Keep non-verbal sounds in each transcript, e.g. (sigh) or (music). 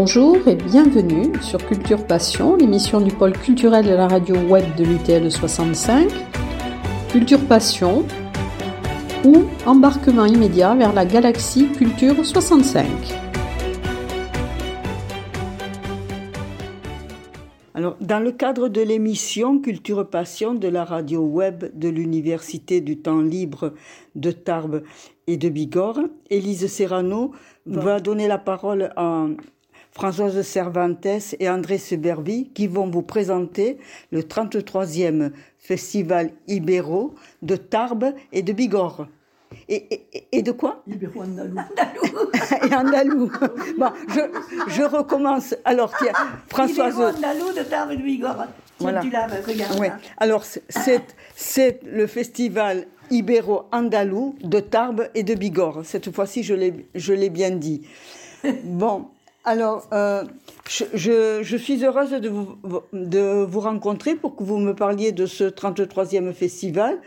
Bonjour et bienvenue sur Culture Passion, l'émission du pôle culturel de la radio web de l'UTL 65. Culture Passion ou embarquement immédiat vers la galaxie Culture 65. Alors, dans le cadre de l'émission Culture Passion de la radio web de l'Université du temps libre de Tarbes et de Bigorre, Élise Serrano va donner la parole à Françoise Cervantes et André Seberbi qui vont vous présenter le 33e Festival Ibéro de Tarbes et de Bigorre. Et, et, de quoi? Ibéro-Andalou. (laughs) et Andalou. (laughs) Bon, je, je, recommence. Alors, tiens, Françoise. Ibéro-Andalou de Tarbes et de Bigorre. Voilà. Tu l'as, regarde. Ouais. Alors, c'est le festival Ibéro-Andalou de Tarbes et de Bigorre. Cette fois-ci, je l'ai bien dit. Bon, alors, euh, je, je, suis heureuse de vous, de vous rencontrer pour que vous me parliez de ce 33e festival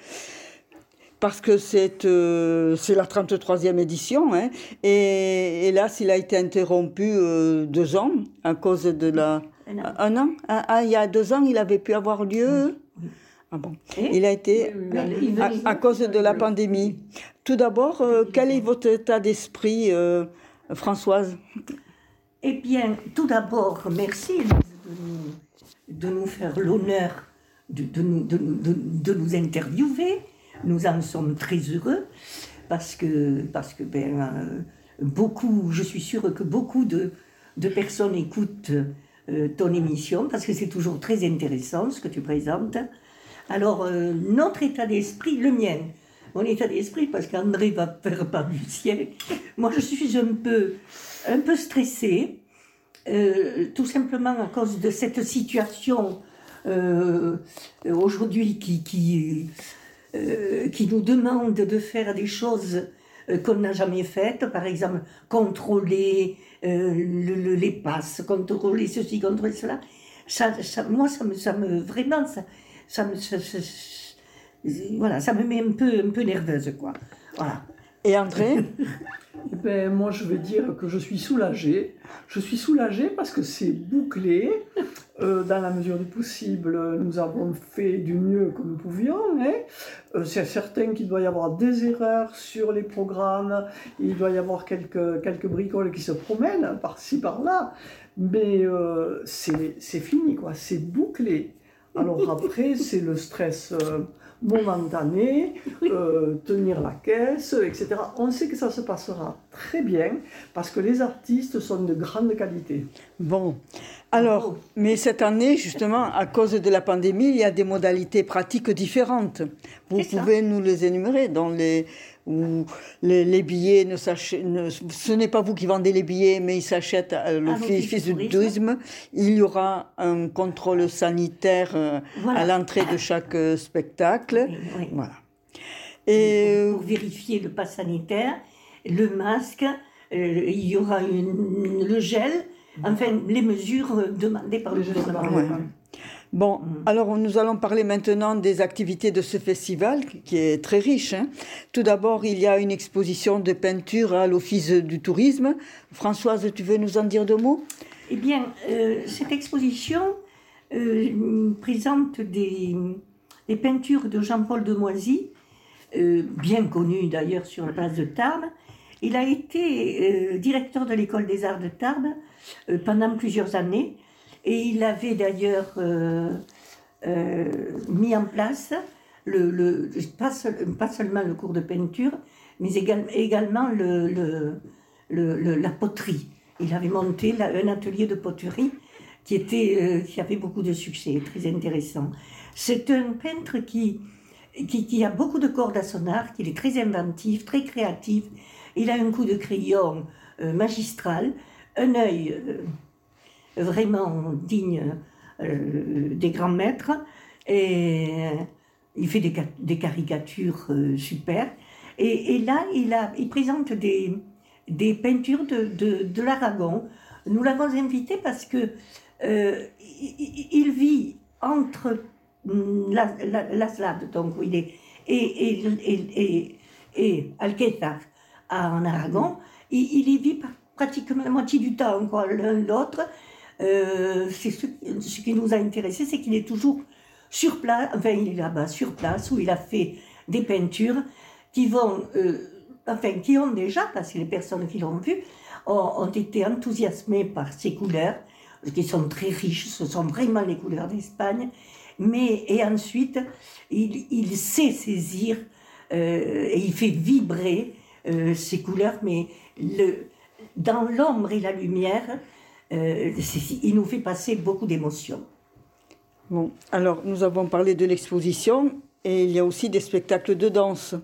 parce que c'est euh, la 33e édition. Hein, et hélas, il a été interrompu euh, deux ans à cause de la... Un an, ah, il y a deux ans, il avait pu avoir lieu. Ah bon. il a été à, à, cause de la pandémie. Tout d'abord, quel est votre état d'esprit, Françoise? Eh bien, tout d'abord, merci de nous, faire l'honneur de, de, nous, de, nous interviewer. Nous en sommes très heureux parce que, parce que ben, euh, beaucoup, je suis sûre que beaucoup de, personnes écoutent euh, ton émission parce que c'est toujours très intéressant ce que tu présentes. Alors, euh, notre état d'esprit, le mien, mon état d'esprit, parce qu'André va faire part du ciel, moi je suis un peu, un peu stressée euh, tout simplement à cause de cette situation euh, aujourd'hui qui, euh, qui nous demande de faire des choses qu'on n'a jamais faites, par exemple contrôler le, les passes, contrôler ceci, contrôler cela. Ça, moi, ça me, ça me vraiment, ça, ça me, voilà, ça me met un peu, un peu nerveuse, quoi. Voilà. Et André? (laughs) Ben, moi, je vais dire que je suis soulagée. Je suis soulagée parce que c'est bouclé. Euh, dans la mesure du possible, nous avons fait du mieux que nous pouvions. Hein. C'est certain qu'il doit y avoir des erreurs sur les programmes. Il doit y avoir quelques, quelques bricoles qui se promènent par-ci, par-là. Mais euh, c'est fini, quoi. C'est bouclé. Alors après, c'est le stress momentané, euh, tenir la caisse, etc. On sait que ça se passera très bien parce que les artistes sont de grande qualité. Bon, alors, mais cette année, justement, à cause de la pandémie, il y a des modalités pratiques différentes. Vous pouvez nous les énumérer dans les où les, billets, ne, ce n'est pas vous qui vendez les billets, mais ils s'achètent à l'Office du tourisme. Il y aura un contrôle sanitaire euh, à l'entrée de chaque euh, spectacle. Voilà. Et pour, vérifier le pass sanitaire, le masque, euh, il y aura le gel, enfin les mesures demandées par le gouvernement. Bon, mm. alors nous allons parler maintenant des activités de ce festival qui est très riche. Hein. Tout d'abord, il y a une exposition de peinture à l'Office du tourisme. Françoise, tu veux nous en dire deux mots? Eh bien, euh, cette exposition euh, présente des, des, peintures de Jean-Paul Demoisy, euh, bien connu d'ailleurs sur la place de Tarbes. Il a été directeur de l'école des arts de Tarbes pendant plusieurs années. Et il avait d'ailleurs euh, euh, mis en place le, pas, seulement le cours de peinture, mais également le, la poterie. Il avait monté un atelier de poterie qui, était, euh, qui avait beaucoup de succès, très intéressant. C'est un peintre qui, qui, a beaucoup de cordes à son art, qui est très inventif, très créatif. Il a un coup de crayon magistral, un œil vraiment digne euh, des grands maîtres. Et il fait des, caricatures euh, super. Et, là, il, présente des, peintures de, l'Aragon. Nous l'avons invité parce que euh, il, vit entre mm, la, la, la Slade, donc il est, et, et Alquezar en Aragon. Il, il y vit pratiquement la moitié du temps, quoi, l'un l'autre. Euh, c'est ce, ce qui nous a intéressé, c'est qu'il est toujours sur place, enfin il est là-bas sur place où il a fait des peintures qui vont, euh, enfin qui ont déjà, parce que les personnes qui l'ont vu ont, ont été enthousiasmées par ces couleurs, qui sont très riches, ce sont vraiment les couleurs d'Espagne, mais et ensuite il, il sait saisir euh, et il fait vibrer euh, ces couleurs, mais le, dans l'ombre et la lumière, euh, il nous fait passer beaucoup d'émotions. Bon, alors nous avons parlé de l'exposition et il y a aussi des spectacles de danse.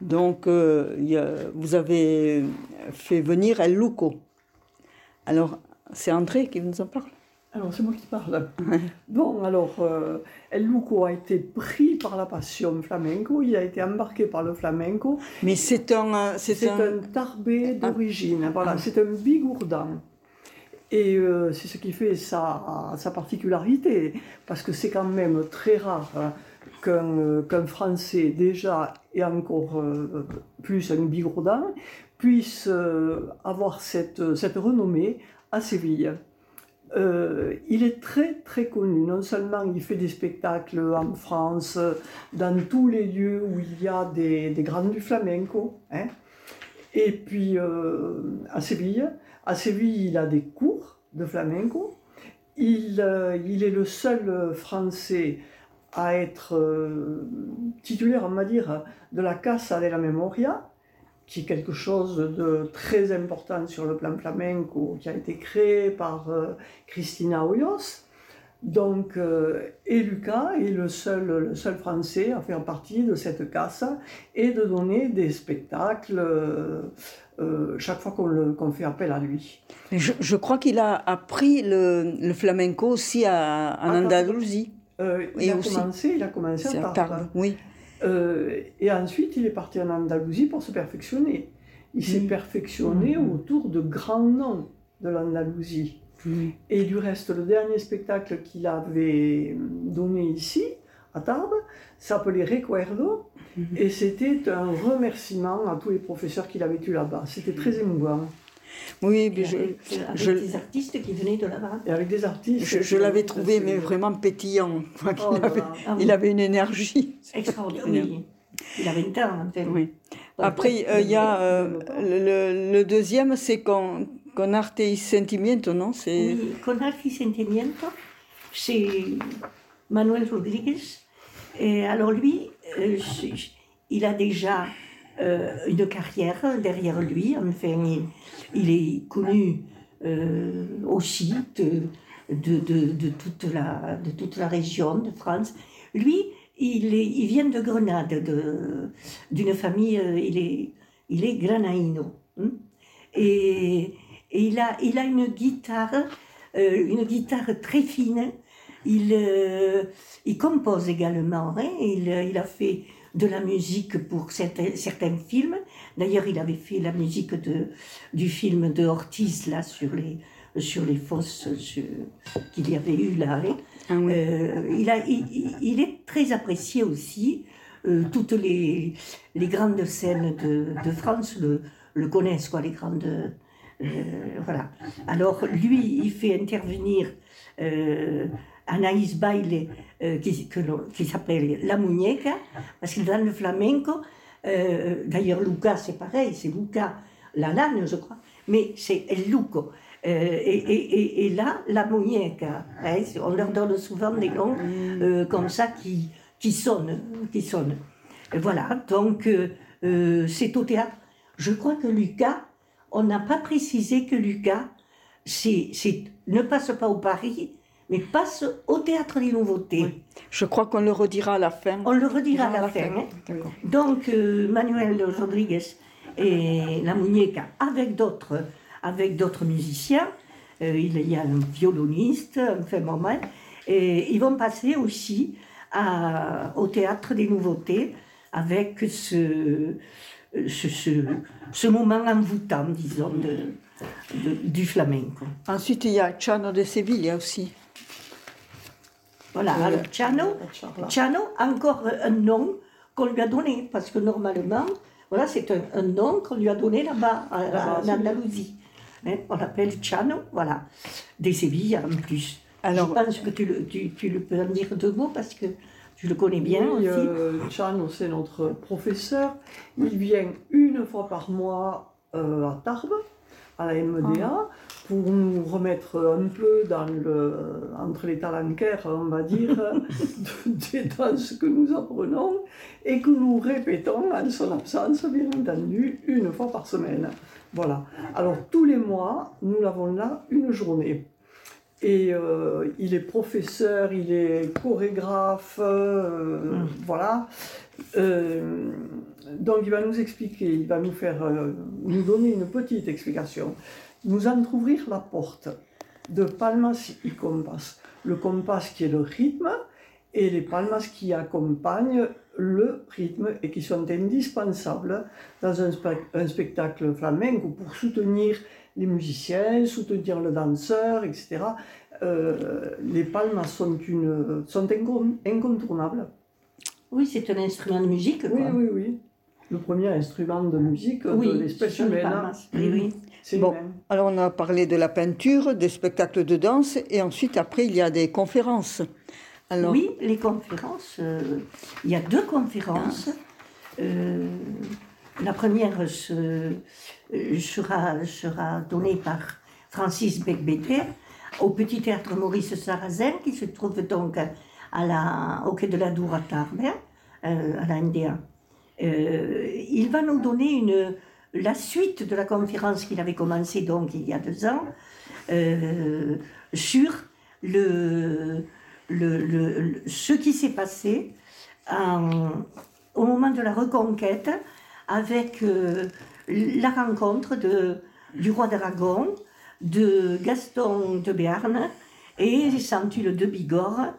Donc, euh, vous avez fait venir El Luco. Alors, c'est André qui nous en parle. Alors, c'est moi qui parle. Bon, alors, euh, El Luco a été pris par la passion flamenco, il a été embarqué par le flamenco. Mais c'est un, euh, c'est un, un tarbé d'origine, voilà, c'est un bigourdan. Et euh, c'est ce qui fait sa, sa particularité, parce que c'est quand même très rare hein, qu'un euh, Français, déjà, et encore plus un bigourdan, puisse avoir cette, cette renommée à Séville. Euh, il est très très connu. Non seulement il fait des spectacles en France, dans tous les lieux où il y a des, des grands du flamenco, hein. et puis euh, à Séville. À Séville, il a des cours de flamenco. Il, euh, il est le seul Français à être titulaire, on va dire, de la Casa de la Memoria, qui est quelque chose de très important sur le plan flamenco, qui a été créé par euh, Cristina Hoyos. Donc, euh, et Lucas est le seul, le seul Français à faire partie de cette casa et de donner des spectacles euh, euh, chaque fois qu'on fait appel à lui. je, je crois qu'il a appris le, le flamenco aussi à, en Ah, Andalousie. Euh, il, Et a aussi- commencé, il a commencé à. Tarbes, oui. Euh, et ensuite, il est parti en Andalousie pour se perfectionner. Il s'est perfectionné Mm. autour de grands noms de l'Andalousie. Et du reste, le dernier spectacle qu'il avait donné ici, à Tarbes, s'appelait Recuerdo, Mhm. et c'était un remerciement à tous les professeurs qu'il avait eus là-bas. C'était très émouvant. Oui, mais Et je, avec, avec je- des artistes qui venaient de là-bas. Et avec des artistes. je, je l'avais trouvé mais vraiment pétillant. (laughs) Enfin, Oh il, avait. Ah oui. il avait une énergie. Extraordinaire. Oui. Il a 20 ans, enfin. Oui. Après, euh, il y a euh, le, deuxième, c'est con, con arte y sentimiento, non? C'est Oui, con Arti Sentimiento, c'est Manuel Rodriguez. Et alors lui, euh, il a déjà euh, une carrière derrière lui. Enfin, il, est connu euh, aussi de, de, toute la, de toute la région de France. Lui, il, est, il vient de Grenade, de- d'une famille, euh, il est, il est granaïno. hein. Et, et il, a, il a une guitare, euh, une guitare très fine. Il, il compose également. hein. Il, il a fait de la musique pour certains, certains films. D'ailleurs, il avait fait la musique de, du film de Ortiz, là, sur les, sur les fosses qu'il y avait eu là. hein. Ah oui. Euh, il, a, il, il- il est très apprécié aussi. Euh, toutes les, les grandes scènes de, de France le, le connaissent, quoi, les grandes. euh, voilà. Alors, lui, il fait intervenir Anaïs Baile, euh, qui, s'appelle La Muñeca, parce que dans le flamenco, euh, d'ailleurs, Luca, c'est pareil, c'est Luca, la lane, je crois, mais c'est El Luco. Euh, et, et, et, là, la muñeca, hein, on leur donne souvent des noms euh, comme ça qui, qui sonnent. Qui sonnent. Voilà, donc c'est au théâtre. Je crois que Lucas, on n'a pas précisé que Lucas ne passe pas au Paris, mais passe au théâtre des nouveautés. Je crois qu'on le redira à la fin. On le redira à la fin. hein. Donc, euh, Manuel Rodriguez et la Muñeca, avec d'autres, avec d'autres musiciens, euh, il y a un violoniste, enfin bref, et ils vont passer aussi à- au théâtre des nouveautés avec ce, ce, ce, ce moment envoûtant, disons, de, de- du flamenco. Ensuite, il y a Chano de Séville aussi. Voilà, alors Chano. Chano, encore un nom qu'on lui a donné, parce que normalement, voilà, c'est un, un nom qu'on lui a donné là-bas, Là-bas, en Andalousie. hein, on l'appelle Chano, voilà, des Sévilles en plus. Alors- Je pense que tu le, tu, tu le peux en dire deux mots parce que tu le connais bien Oui, aussi. euh, Chano, c'est notre professeur. Il vient une fois par mois euh, à Tarbes, à la MDA, pour nous remettre un peu dans le, entre les talanquères, on va dire, (laughs) de- des danses que nous apprenons et que nous répétons en son absence, bien entendu, une fois par semaine. Voilà. Alors, tous les mois, nous l'avons là une journée. Et euh, il est professeur, il est chorégraphe, euh, Mm. voilà. Euh, donc il va nous expliquer, il va nous faire, nous donner une petite explication, nous entrouvrir la porte de palmas y compas. Le compas qui est le rythme et les palmas qui accompagnent le rythme et qui sont indispensables dans un, spec- un spectacle flamenco pour soutenir les musiciens, soutenir le danseur, etc. Euh, les palmas sont, une, sont incon- incontournables. Oui, c'est un instrument de musique. Oui, quoi. oui, oui. Le premier instrument de musique Oui, de l'espèce humaine. palmas. Oui, oui. C'est Bon. humain. Alors on a parlé de la peinture, des spectacles de danse, et ensuite après il y a des conférences. Alors, Oui, les conférences. euh, il y a deux conférences. Euh, la première se- euh, sera, sera donnée par Francis Becbéter au Petit Théâtre Maurice Sarrazin, qui se trouve donc à la, au quai de la Dour à Tarbes, à la NDA. Il va nous donner une, la suite de la conférence qu'il avait commencée donc il y a deux ans euh, sur le, ce qui s'est passé au moment de la reconquête avec euh, la rencontre du roi d'Aragon, de Gaston de Béarn et Santule de Bigorre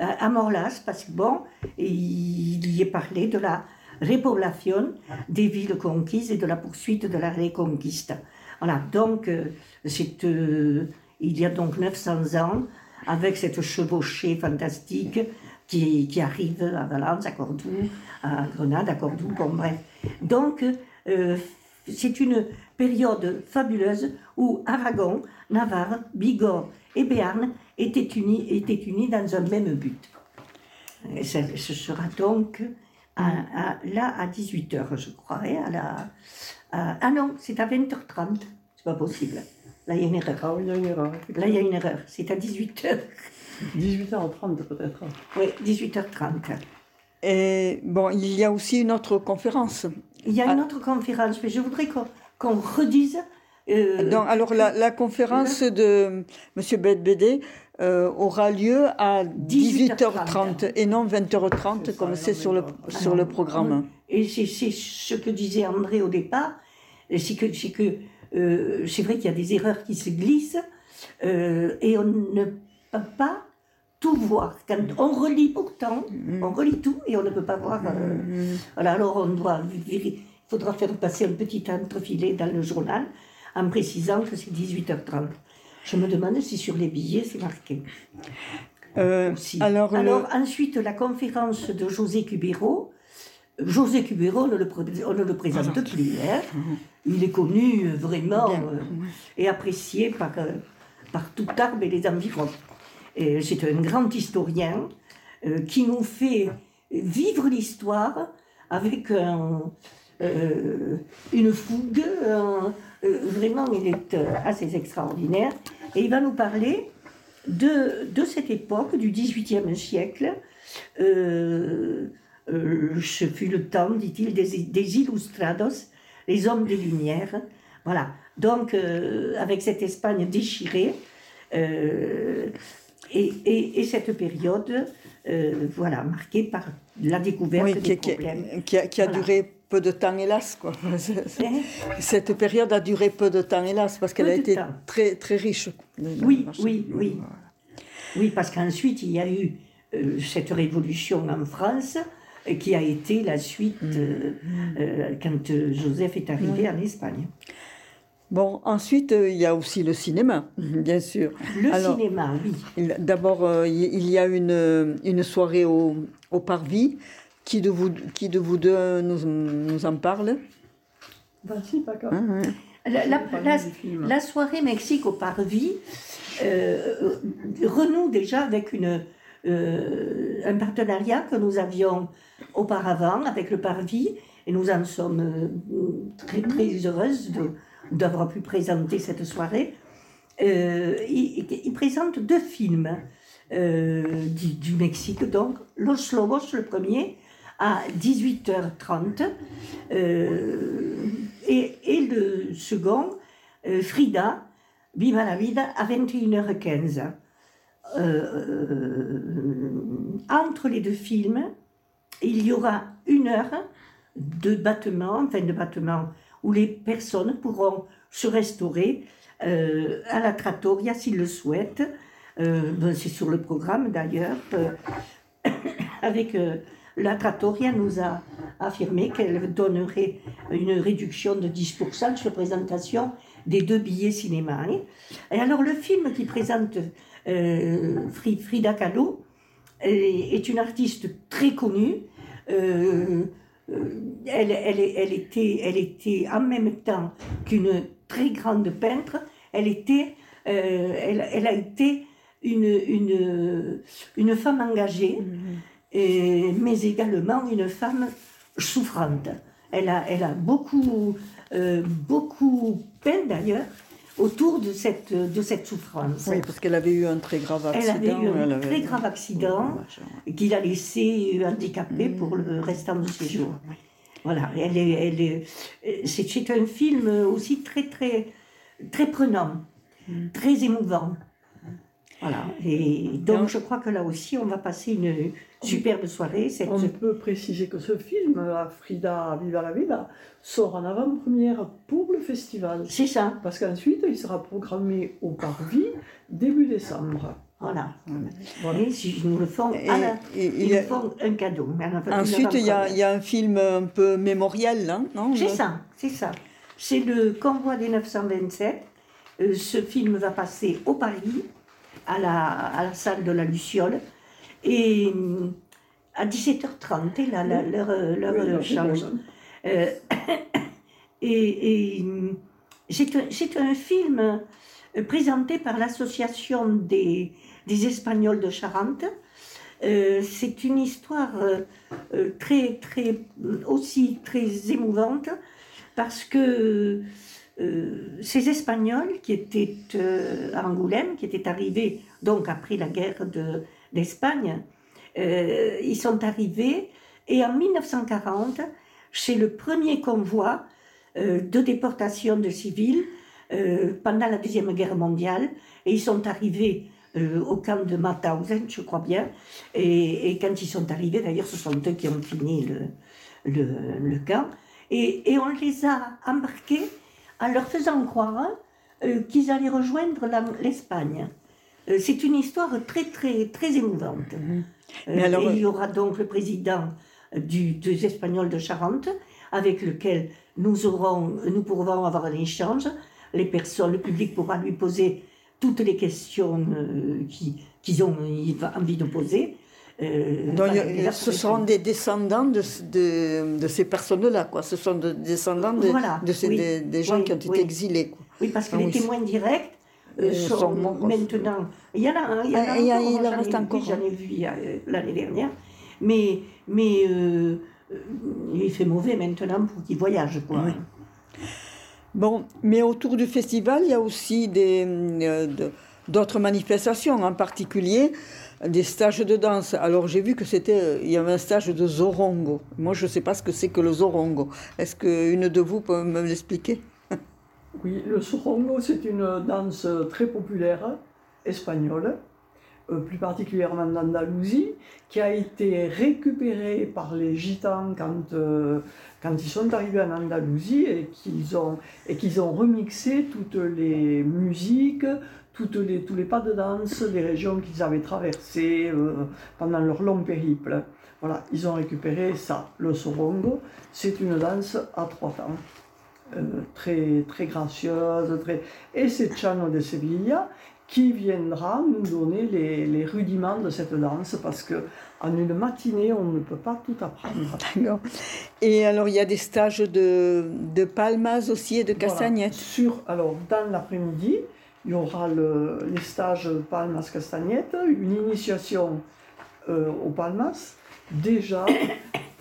euh, à Morlas, parce que bon, il y est parlé de la repopulation des villes conquises et de la poursuite de la reconquiste. Voilà, donc euh, c'est, euh, il y a donc 900 ans, avec cette chevauchée fantastique qui, arrive à Valence, à Cordoue, à Grenade, à Cordoue, bon bref. Donc, euh, c'est une période fabuleuse où Aragon, Navarre, Bigorre et Béarn étaient unis, dans un même but. Ce sera donc à, à- là à 18h, je crois. à la, à- ah non, c'est à 20h30. C'est pas possible. Là, il y a une erreur. Ah oui, il y a une erreur. Là, il y a une erreur. C'est à 18h. 18h30 peut-être. Oui, 18h30. et bon, il y a aussi une autre conférence. Il y a une autre conférence, mais je voudrais qu'on qu'on redise. euh, Donc, alors la, la conférence de M. Bedbédé euh, aura lieu à 18h30 et non 20h30 C'est comme c'est sur le, sur le programme. Et c'est ce que disait André au départ, c'est que c'est que euh, c'est vrai qu'il y a des erreurs qui se glissent euh, et on ne peut pas tout voir. Quand on relit pourtant, on relit tout et on ne peut pas voir. euh, voilà, alors on doit, il faudra faire passer un petit entrefilet dans le journal en précisant que c'est 18h30. Je me demande si sur les billets c'est marqué. Euh, alors, le- ensuite, la conférence de José Cubero. José Cubero, on ne le, pré- on ne le présente plus. hein. Il est connu euh, vraiment euh, et apprécié par, euh, par tout Tarbes et les environs. C'est un grand historien qui nous fait vivre l'histoire avec un, euh, une fougue. euh, vraiment, il est euh, assez extraordinaire. Et il va nous parler de, de cette époque, du XVIIIe siècle. Ce fut le temps, dit-il, des, des illustrados, les hommes des Lumières. Voilà. Donc, avec cette Espagne déchirée, et, et- et cette période, euh, voilà, marquée par la découverte oui, des qui, qui- problèmes. qui a, qui a Voilà. duré peu de temps, hélas. Quoi. (laughs) Hein Cette période a duré peu de temps, hélas, parce qu'elle a été temps. très, très riche. Oui, oui, oui. Oui, parce qu'ensuite, il y a eu euh, cette révolution en France euh, qui a été la suite euh, euh, quand Joseph est arrivé en Espagne. Bon, ensuite, il y a aussi le cinéma, bien sûr. Le Alors, cinéma, oui. D'abord, il il y a une, une soirée au, au Parvis. Qui de vous, qui de vous deux nous, nous en parle? Vas-y. Hein, hein. La, soirée Mexique au Parvis euh, renoue déjà avec une, euh, un partenariat que nous avions auparavant avec le Parvis et nous en sommes euh, très, très heureuses de- d'avoir pu présenter cette soirée. Euh, il, il présente deux films euh, du, du Mexique, donc Los Lobos, le premier, à 18h30, euh, et, le second, euh, Frida, Viva la Vida, à 21h15. Euh, entre les deux films, il y aura une heure de battement, enfin de battement, où les personnes pourront se restaurer à la trattoria s'ils le souhaitent. Ben, C'est sur le programme d'ailleurs. (coughs) avec la trattoria nous a affirmé qu'elle donnerait une réduction de 10% sur la présentation des deux billets cinéma. hein. Et alors le film qui présente euh, Fri- Frida Kahlo est, une artiste très connue. Euh, euh, elle, était, en même temps qu'une très grande peintre, elle, a été une, femme engagée, et- mais également une femme souffrante. Elle a, elle a beaucoup, euh, beaucoup peint d'ailleurs autour de cette, de cette souffrance. Oui, parce qu'elle avait eu un très grave Elle accident. avait eu un elle avait- très grave accident qui l'a laissé handicapée pour le restant de ses jours. Voilà, elle est, elle est, c'est, un film aussi très, très, très prenant, très émouvant. Voilà, et donc je crois que là aussi, on va passer une superbe soirée. Cette... On peut préciser que ce film, euh, Frida Viva la Vida, sort en avant-première pour le festival. C'est ça, Parce qu'ensuite, il sera programmé au Parvis début décembre. voilà. Voilà. Et si nous le font, Et- la- et- ils nous font un cadeau. Ensuite, il y, a, avant-première. il y a un film un peu mémoriel, là, non C'est ça, c'est ça. C'est le Convoi des 927. Euh, ce film va passer au Paris, à la, à la salle de la Luciole. Et hum, à 17h30, et là, la- l'heure euh, l'heure, Oui, euh, change. (coughs) Euh, et et, c'est un, c'est un film euh, présenté par l'association des, des Espagnols de Charente. Euh, c'est une histoire euh, euh, très, très, aussi très émouvante parce que euh, ces Espagnols qui étaient euh, à Angoulême, qui étaient arrivés donc après la guerre de- d'Espagne, euh, ils sont arrivés et en 1940, c'est le premier convoi de déportation de civils pendant la Deuxième Guerre mondiale et ils sont arrivés au camp de Mauthausen, je crois bien, et, quand ils sont arrivés, d'ailleurs ce sont eux qui ont fini le, camp, et on les a embarqués en leur faisant croire euh, qu'ils allaient rejoindre l'Espagne. Euh, c'est une histoire très, très, très émouvante. Euh, Mais alors, et il y aura donc le président du, des Espagnols de Charente, avec lequel nous, aurons, nous pourrons avoir un échange. Les personnes, le public pourra lui poser toutes les questions euh, qui- qu'ils ont envie de poser. Euh, Donc, a- ce seront des descendants de, de, de ces personnes-là, quoi. Ce sont des descendants de, Voilà, de ces, oui, des, des gens oui, qui ont été oui. exilés, quoi. Oui, parce que Ah les témoins directs euh, Euh, sont, sont maintenant. Il y en a, un, il y en a Ah, a- encore, il moi, en encore, J'en ai vu a, euh, l'année dernière. Mais, mais il fait mauvais maintenant pour qu'ils voyagent. Quoi. Oui. Bon, mais autour du festival, il y a aussi des, de- d'autres manifestations, en particulier des stages de danse. Alors j'ai vu que c'était, euh, il y avait un stage de zorongo. Moi, je ne sais pas ce que c'est que le zorongo. Est-ce qu'une de vous peut me l'expliquer? Oui, le sorongo, c'est une danse très populaire espagnole, plus particulièrement d'Andalousie, qui a été récupérée par les gitans quand, euh, quand ils sont arrivés en Andalousie et qu'ils ont, et ont remixé toutes les musiques, toutes les, tous les pas de danse des régions qu'ils avaient traversées euh, pendant leur long périple. Voilà, ils ont récupéré ça. Le sorongo, c'est une danse à trois temps euh, très, très gracieuse. Très... Et c'est Chano de Sevilla qui viendra nous donner les, les rudiments de cette danse parce que en une matinée, on ne peut pas tout apprendre. (laughs) D'accord. Et alors, il y a des stages de, de palmas aussi et de Voilà. castagnettes. Sur, alors, dans l'après-midi, il y aura le- les stages Palmas Castagnettes, une initiation euh, aux Palmas, déjà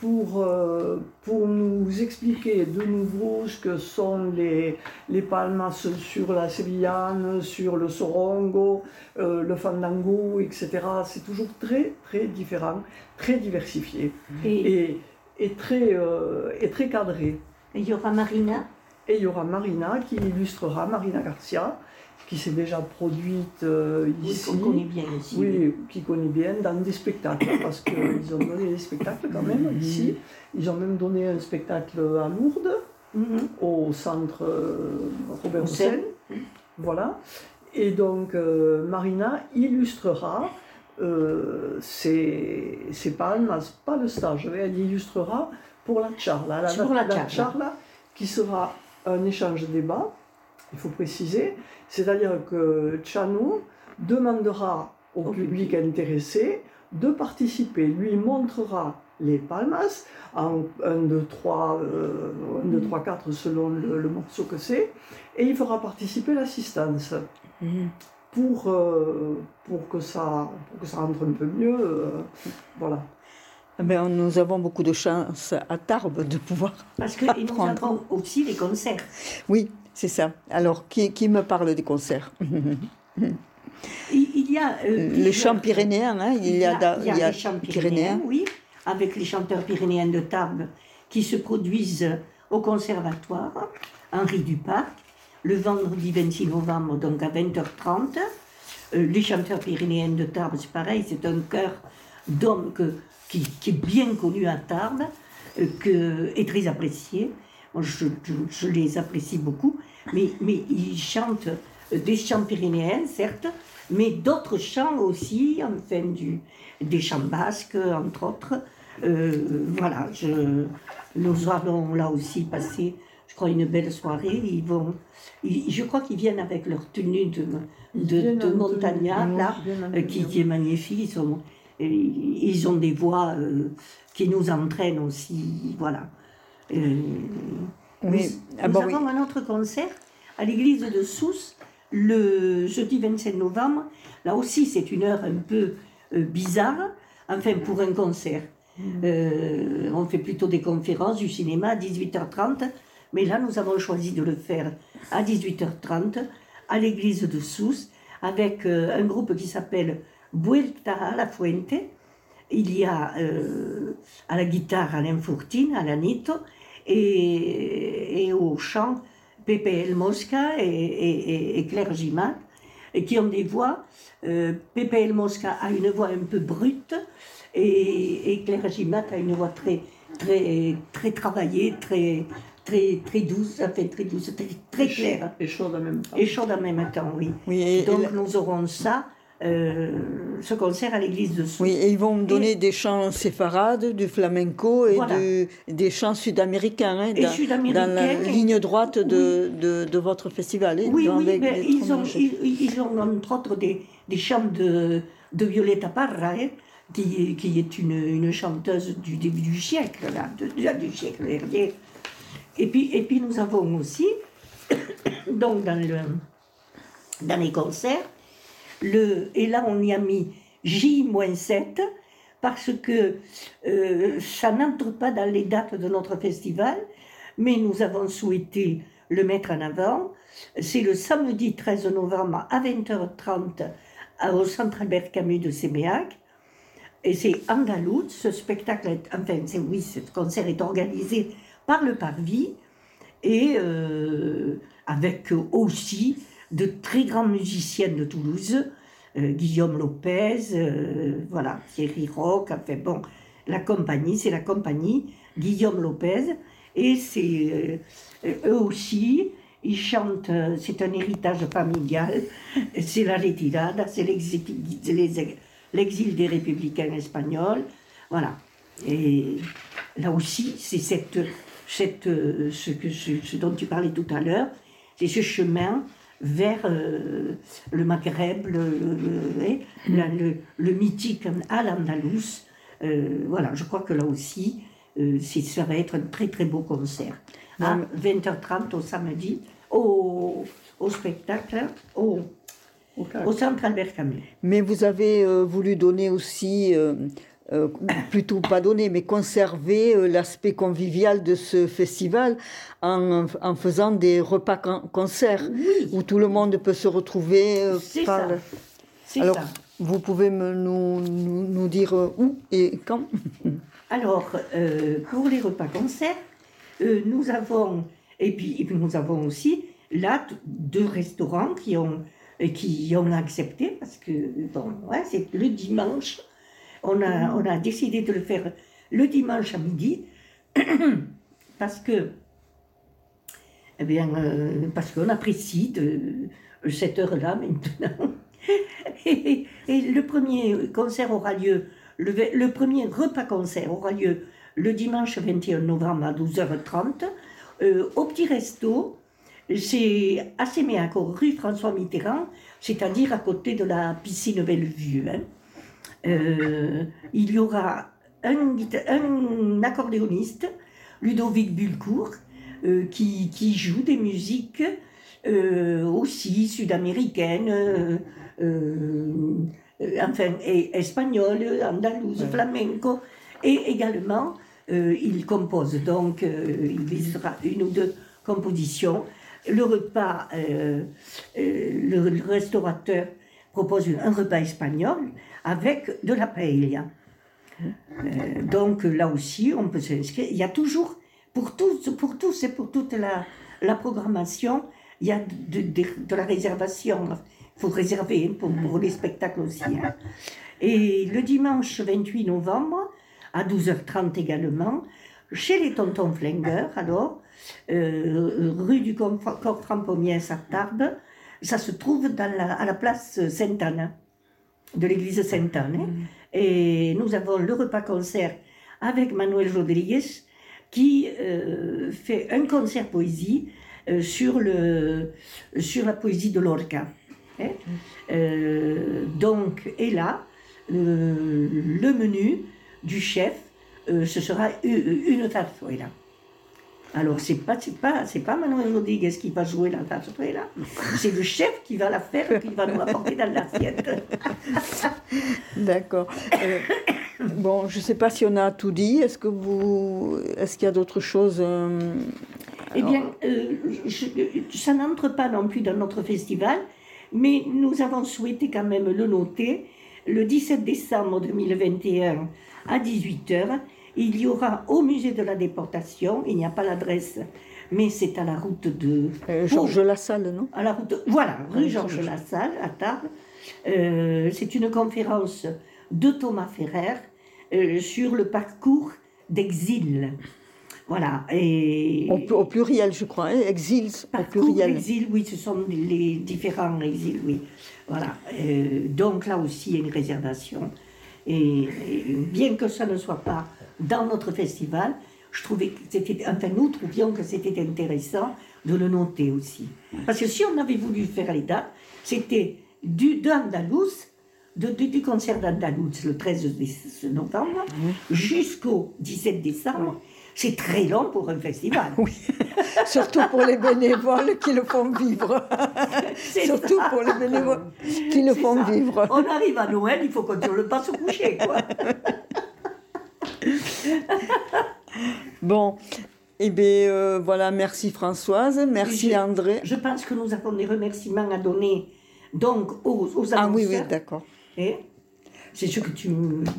pour, euh, pour nous expliquer de nouveau ce que sont les, les Palmas sur la Sevillane, sur le Sorongo, euh, le Fandango, etc. C'est toujours très, très différent, très diversifié Et et, et, très, euh, et très cadré. il y aura Marina? Et il y aura Marina qui illustrera, Marina Garcia, qui s'est déjà produite euh, Oui, ici. qu'on connaît bien ici. Oui, qui connaît bien dans des spectacles, parce qu'ils (coughs) ont donné des spectacles quand même ici. Ils ont même donné un spectacle à Lourdes, Mhm. au centre euh, Robert Hossein. Hossein. Voilà. Et donc, euh, Marina illustrera euh, ces, ces palmes, pas le stage, mais elle illustrera pour la charla. La charla. charla, qui sera un échange débat, il faut préciser. C'est-à-dire que Chano demandera au, public intéressé de participer, lui montrera les palmas en 1, 2, 3, 1, 2, 3, 4 selon le, le morceau que c'est, et il fera participer l'assistance Mhm. pour, euh, pour, que ça, pour que ça rentre un peu mieux. euh, voilà. Ben, nous avons beaucoup de chance à Tarbes de pouvoir. Parce que et nous avons aussi les concerts. Oui, c'est ça. Alors, qui, qui me parle des concerts? Il, y a euh, Les chants pyrénéens, hein, il y a, il y a il y a les chants pyrénéens. pyrénéens, oui, avec les chanteurs pyrénéens de Tarbes qui se produisent au conservatoire Henri Duparc le vendredi 26 novembre, donc à 20h30. Euh, les chanteurs pyrénéens de Tarbes, c'est pareil, c'est un chœur d'hommes qui, qui est bien connu à Tarbes euh, que, et très apprécié. Je, je- je les apprécie beaucoup, mais, mais ils chantent euh, des chants pyrénéens, certes, mais d'autres chants aussi, enfin du, des chants basques, entre autres. Euh, voilà, je, nous allons là aussi passer, je crois, une belle soirée. Ils vont, ils- je crois qu'ils viennent avec leur tenue de, de, montagnard, là, euh, qui, est magnifique. Ils, sont, ils ont des voix euh, qui nous entraînent aussi. Voilà. Nous oui. avons un autre concert à l'église de Sousse le jeudi 25 novembre. Là aussi, c'est une heure un peu euh, bizarre, enfin pour un concert. Euh, on fait plutôt des conférences, du cinéma à 18h30, mais là, nous avons choisi de le faire à 18h30 à l'église de Sousse avec euh, un groupe qui s'appelle Vuelta a la Fuente. Il y a euh, à la guitare Alain Fourtine, à l'anito, et, et au chant Pepe El Mosca et, et- et- et Claire Gimat, et qui ont des voix. euh, Pepe El Mosca a une voix un peu brute, et, et Claire Gimat a une voix très, très, très travaillée, très, très, très douce, enfin très douce, très, très claire, Et chaude en même temps. et chaude en même temps, oui. Oui, et, Donc et- nous aurons ça, euh, ce concert à l'église de Sousse. oui, et ils vont me donner des chants séfarades, du flamenco et Voilà. des chants sud-américains, hein, dans, sud-américains, dans la et- ligne droite de, de, de votre festival. hein, Oui, dans- oui, mais les ils, ont, étrangers. ils, ils ont entre autres des, des chants de, de Violeta Parra, hein, qui, qui est une, une chanteuse du début du siècle, là, du siècle dernier. Et puis, et puis nous avons aussi, (coughs) donc dans, le, dans les concerts, et là on y a mis J-7 parce que euh, ça n'entre pas dans les dates de notre festival, mais nous avons souhaité le mettre en avant. C'est le samedi 13 novembre à 20h30 à- au Centre Albert Camus de Séméac. Et c'est Andaloute, ce spectacle, enfin, oui, ce concert est organisé par le Parvis et euh, avec aussi de très grands musiciens de Toulouse, euh, Guillaume Lopez, euh, voilà, Thierry Rock, enfin bon, la compagnie, c'est la compagnie Guillaume Lopez, et c'est euh, eux aussi, ils chantent, c'est un héritage familial, (laughs) c'est la retirada, c'est l'exil des républicains espagnols, voilà. Et là aussi, c'est cette, cette, ce, ce dont tu parlais tout à l'heure, c'est ce chemin vers euh, le Maghreb, le, le, le- le mythique Al-Andalus. Euh, voilà, je crois que là aussi, euh, ça va être un très très beau concert. À 20h30 au samedi, au, au spectacle, au, Au au centre Albert Camus. Mais vous avez euh, voulu donner aussi, euh, plutôt pas donner, mais conserver euh, l'aspect convivial de ce festival en, en faisant des repas con- concerts Oui, où tout le monde peut se retrouver. euh, c'est ça. le- Alors, ça. vous pouvez me, nous, nous, nous dire euh, où et quand? Alors, euh, pour les repas-concerts, euh, nous avons, et puis, et puis nous avons aussi là deux restaurants qui ont, qui ont accepté, parce que, bon, ouais, c'est le dimanche, on a, décidé de le faire le dimanche à midi, (clears throat) parce que, eh euh, qu'on apprécie de, cette heure-là maintenant. (laughs) Et, le premier concert aura lieu, le, premier repas-concert aura lieu le dimanche 21 novembre à 12h30 euh, au Petit Resto. C'est à Séméaco, rue François Mitterrand, c'est-à-dire à côté de la piscine Bellevue. hein. Euh, il y aura un, accordéoniste, Ludovic Bulcourt, euh, qui, qui joue des musiques euh, aussi sud-américaines, enfin, et espagnoles, andalouse, flamenco, et également il compose, donc il sera une ou deux compositions. Le repas, le, le restaurateur propose un repas espagnol avec de la paella. Euh, donc là aussi, on peut s'inscrire. Il y a toujours, pour tous, pour tous et pour toute la, la programmation, il y a de, la réservation. Il faut réserver hein, pour, les spectacles aussi. hein. Et le dimanche 28 novembre, à 12h30 également, chez les tontons flingueurs, alors, euh, rue du Frampomiès à Tarbes, ça se trouve à la place Sainte-Anne, de l'église Sainte-Anne. hein. Et nous avons le repas-concert avec Manuel Rodriguez qui euh, fait un concert poésie euh, sur, le, sur la poésie de Lorca. hein. Euh, donc, et là, le, menu du chef, ce sera u- une zarzuela. Alors, c'est pas, c'est pas, c'est pas Manuel Rodriguez qui va jouer la zarzuela, c'est le chef qui va la faire, qui va nous la porter dans l'assiette. (laughs) D'accord. Euh, bon, je ne sais pas si on a tout dit. Est-ce que vous, est-ce qu'il y a d'autres choses euh, Eh bien, euh, je- ça n'entre pas non plus dans notre festival, mais nous avons souhaité quand même le noter. Le 17 décembre 2021 à 18h, il y aura au musée de la déportation, il n'y a pas l'adresse, mais c'est à la route de... euh, Georges Lassalle, non? À la route, voilà, rue Oui, Georges. Lassalle, à Tarbes. Euh, c'est une conférence de Thomas Ferrer euh, sur le parcours d'exil. Voilà, et... au, au pluriel, je crois. hein, Exils au pluriel. d'exil, oui, ce sont les différents exils, oui. Voilà. Euh, donc là aussi, il y a une réservation. Et, et bien que ça ne soit pas dans notre festival, je trouvais que c'était, enfin nous trouvions que c'était intéressant de le noter aussi. Parce que si on avait voulu faire les dates, c'était du d'Andalous, de, du, du concert d'Andalous le 13 déce- novembre jusqu'au 17 décembre. C'est très long pour un festival. Oui, (laughs) surtout pour les bénévoles qui le font vivre. (laughs) C'est surtout ça. pour les bénévoles qui le font ça. vivre. On arrive à Noël, il faut qu'on ne pas se coucher, quoi. (laughs) (laughs) Bon, eh bien euh, voilà, merci Françoise, merci Je- André. Je pense que nous avons des remerciements à donner donc aux, aux Ah oui, oui, d'accord. Eh C'est ce que tu...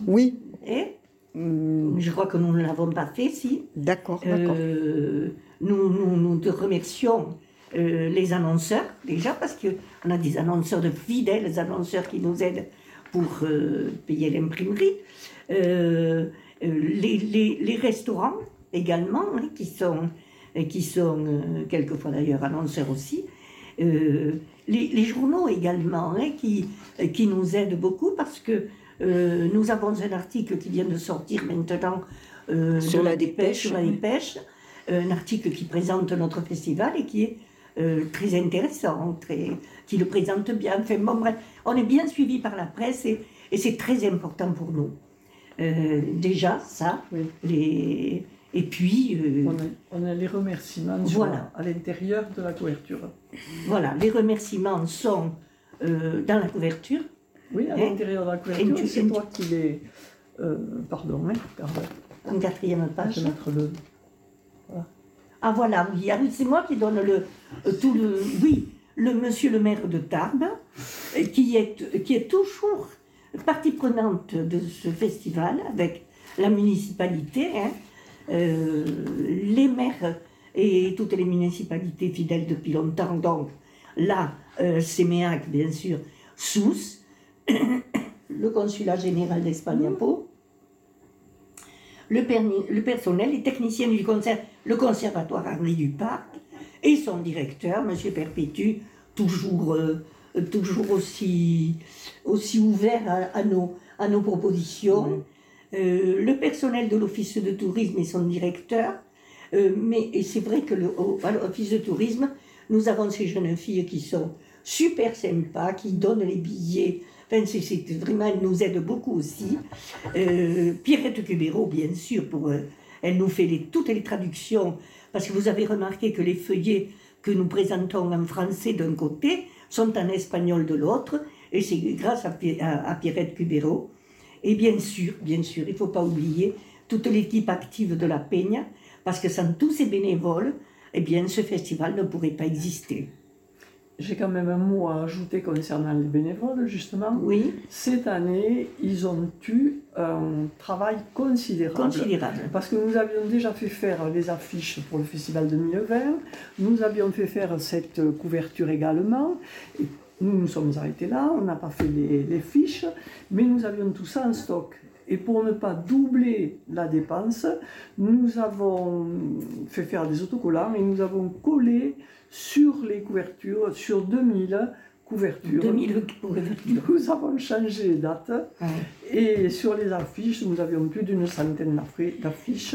Oui, eh hum, Je crois que nous ne l'avons pas fait, si. d'accord, d'accord. Euh, nous, nous, nous te remercions euh, les annonceurs, déjà, parce qu'on a des annonceurs de fidèles annonceurs qui nous aident pour payer l'imprimerie. Euh, les, les, les restaurants également, hein, qui sont, euh, qui sont euh, quelquefois d'ailleurs annonceurs aussi. Euh, les, les journaux également, hein, qui, qui nous aident beaucoup parce que euh, nous avons un article qui vient de sortir maintenant Sur de la dépêche, sur la oui. dépêche, un article qui présente notre festival et qui est euh, très intéressant, très, qui le présente bien. Enfin, bon, bref, on est bien suivi par la presse et, et c'est très important pour nous. Euh, déjà, ça, Oui. les, et puis, euh, On a, on a les remerciements Voilà. à l'intérieur de la couverture. voilà, les remerciements sont euh, dans la couverture. Oui, à Hein? l'intérieur de la Et couverture, tu- c'est et toi qui les... pardon, hein, pardon. En quatrième Je page. vais mettre le... Ah voilà, oui, ah, oui c'est moi qui donne le, tout le... Oui, le monsieur le maire de Tarbes, qui est, qui est toujours partie prenante de ce festival avec la municipalité, hein, euh, les maires et toutes les municipalités fidèles depuis longtemps. Donc là, euh, Séméac, bien sûr, Sousse, (coughs) le consulat général d'Espagne à Pau, le, personnel, les techniciens du concert, le conservatoire Henri Duparc et son directeur, M. Perpétue, toujours, euh, toujours aussi, aussi ouvert à, à nos, à nos propositions. Euh, le personnel de l'office de tourisme et son directeur. Euh, mais et c'est vrai que l'office de tourisme, nous avons ces jeunes filles qui sont super sympas, qui donnent les billets. Enfin, c'est, vraiment, elles nous aident beaucoup aussi. Euh, Pierrette Cubero, bien sûr, pour, euh, elle nous fait les- toutes les traductions, parce que vous avez remarqué que les feuillets que nous présentons en français d'un côté sont en espagnol de l'autre, et c'est grâce à, à Pierrette Cubero. Et bien sûr, bien sûr, il ne faut pas oublier toute l'équipe active de la Peña, parce que sans tous ces bénévoles, eh bien, ce festival ne pourrait pas exister. J'ai quand même un mot à ajouter concernant les bénévoles, justement. Oui, Cette année, ils ont eu un travail considérable. considérable. Parce que nous avions déjà fait faire les affiches pour le festival 2020, nous avions fait faire cette couverture également. Et nous nous sommes arrêtés là, on n'a pas fait les, les fiches, mais nous avions tout ça en stock. Et pour ne pas doubler la dépense, nous avons fait faire des autocollants et nous avons collé sur les couvertures, sur 2000 couvertures. 2000 (laughs) Nous avons changé les dates. Ouais. Et sur les affiches, nous avions plus d'une centaine d'affiches.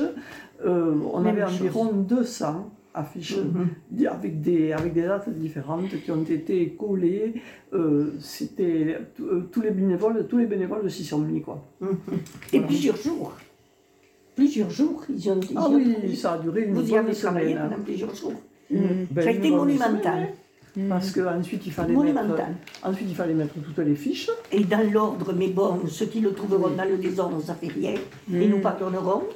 Euh, on Même avait chose. environ 200 affiches Mhm. avec, des, avec des dates différentes qui ont été collées. Euh, C'était euh, tous les bénévoles, tous les bénévoles de s'y sont mis quoi. Et plusieurs jours. Plusieurs jours, ils ont. ils Ah ont- oui, ça a duré une Vous y bonne avez travaillé semaine. pendant plusieurs jours. Une belle Ça a été monumental. hein. Parce qu'ensuite il fallait mettre, Monumental. ensuite il fallait mettre toutes les fiches. Et dans l'ordre, mais bon, ceux qui le trouveront dans le désordre, ça fait rien. Ils nous pardonneront. (laughs)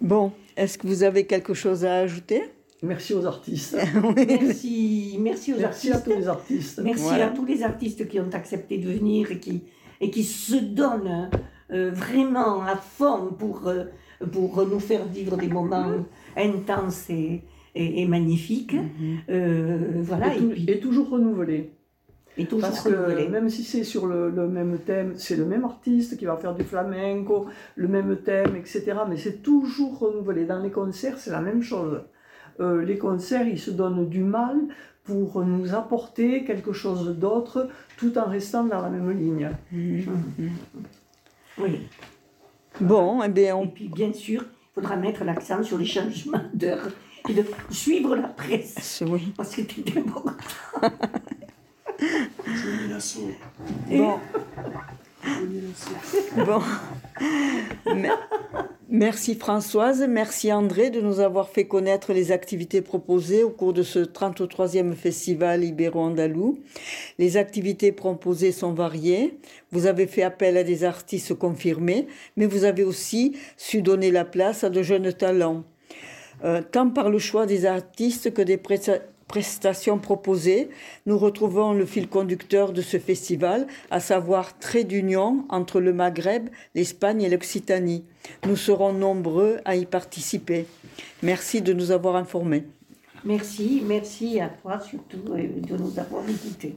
Bon, est-ce que vous avez quelque chose à ajouter? Merci aux artistes. (laughs) Merci, merci aux Merci à tous les artistes. Merci Voilà. à tous les artistes qui ont accepté de venir et qui, et qui se donnent euh, vraiment à fond pour, euh, pour nous faire vivre des moments (laughs) intenses et, et, et magnifiques. Euh, voilà, et, et, tou- puis, et toujours renouvelé. et toujours Parce que même si c'est sur le, le même thème, c'est le même artiste qui va faire du flamenco, le même thème, etc. Mais c'est toujours renouvelé. Dans les concerts, c'est la même chose. Euh, les concerts, ils se donnent du mal pour nous apporter quelque chose d'autre tout en restant dans la même ligne. Oui. Bon, eh bien, Et puis, bien sûr, il faudra mettre l'accent sur les changements d'heure et de suivre la presse. c'est- oui. Parce que c'est (laughs) important. Bon. Bon. Me- Merci Françoise, merci André de nous avoir fait connaître les activités proposées au cours de ce 33e festival ibéro-andalou. Les activités proposées sont variées. Vous avez fait appel à des artistes confirmés, mais vous avez aussi su donner la place à de jeunes talents. Euh, tant par le choix des artistes que des presta- prestations proposées, nous retrouvons le fil conducteur de ce festival, à savoir trait d'union entre le Maghreb, l'Espagne et l'Occitanie. Nous serons nombreux à y participer. Merci de nous avoir informés. Merci, merci à toi surtout euh, de nous avoir écoutés.